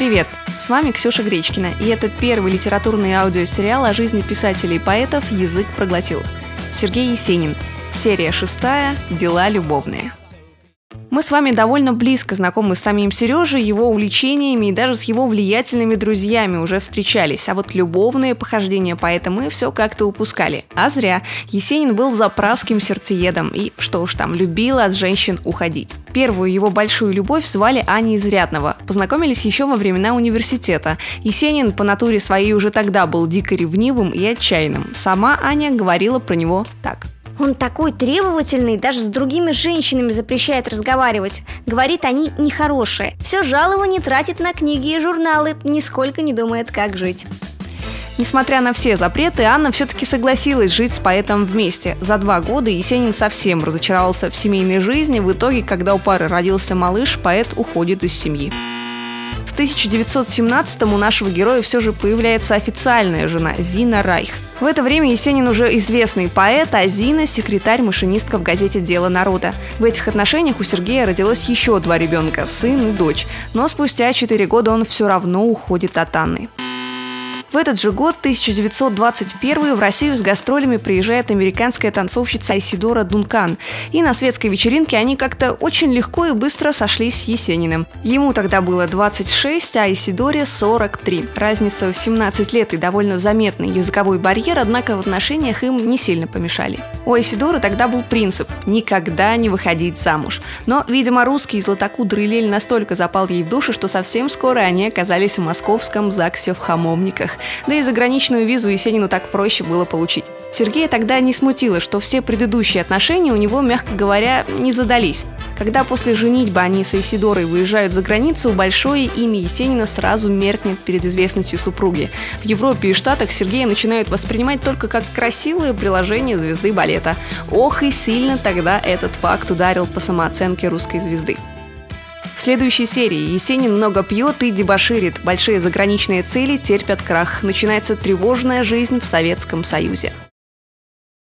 привет! С вами Ксюша Гречкина, и это первый литературный аудиосериал о жизни писателей и поэтов «Язык проглотил». Сергей Есенин. Серия шестая «Дела любовные». Мы с вами довольно близко знакомы с самим Сережей, его увлечениями и даже с его влиятельными друзьями уже встречались, а вот любовные похождения поэта мы все как-то упускали. А зря. Есенин был заправским сердцеедом и, что уж там, любил от женщин уходить. Первую его большую любовь звали Аня Изрядного. Познакомились еще во времена университета. Есенин по натуре своей уже тогда был дико ревнивым и отчаянным. Сама Аня говорила про него так – он такой требовательный, даже с другими женщинами запрещает разговаривать. Говорит, они нехорошие. Все жалование тратит на книги и журналы, нисколько не думает, как жить. Несмотря на все запреты, Анна все-таки согласилась жить с поэтом вместе. За два года Есенин совсем разочаровался в семейной жизни. В итоге, когда у пары родился малыш, поэт уходит из семьи. В 1917-м у нашего героя все же появляется официальная жена Зина Райх. В это время Есенин уже известный поэт, а Зина – секретарь-машинистка в газете «Дело народа». В этих отношениях у Сергея родилось еще два ребенка – сын и дочь. Но спустя четыре года он все равно уходит от Анны. В этот же год, 1921, в Россию с гастролями приезжает американская танцовщица Айсидора Дункан. И на светской вечеринке они как-то очень легко и быстро сошлись с Есениным. Ему тогда было 26, а Айсидоре 43. Разница в 17 лет и довольно заметный языковой барьер, однако в отношениях им не сильно помешали. У Айсидоры тогда был принцип – никогда не выходить замуж. Но, видимо, русский златокудрый лель настолько запал ей в душу, что совсем скоро они оказались в московском ЗАГСе в Хамовниках. Да и заграничную визу Есенину так проще было получить. Сергея тогда не смутило, что все предыдущие отношения у него, мягко говоря, не задались. Когда после женитьбы они с Исидорой выезжают за границу, большое имя Есенина сразу меркнет перед известностью супруги. В Европе и Штатах Сергея начинают воспринимать только как красивое приложение звезды балета. Ох и сильно тогда этот факт ударил по самооценке русской звезды. В следующей серии Есенин много пьет и дебоширит. Большие заграничные цели терпят крах. Начинается тревожная жизнь в Советском Союзе.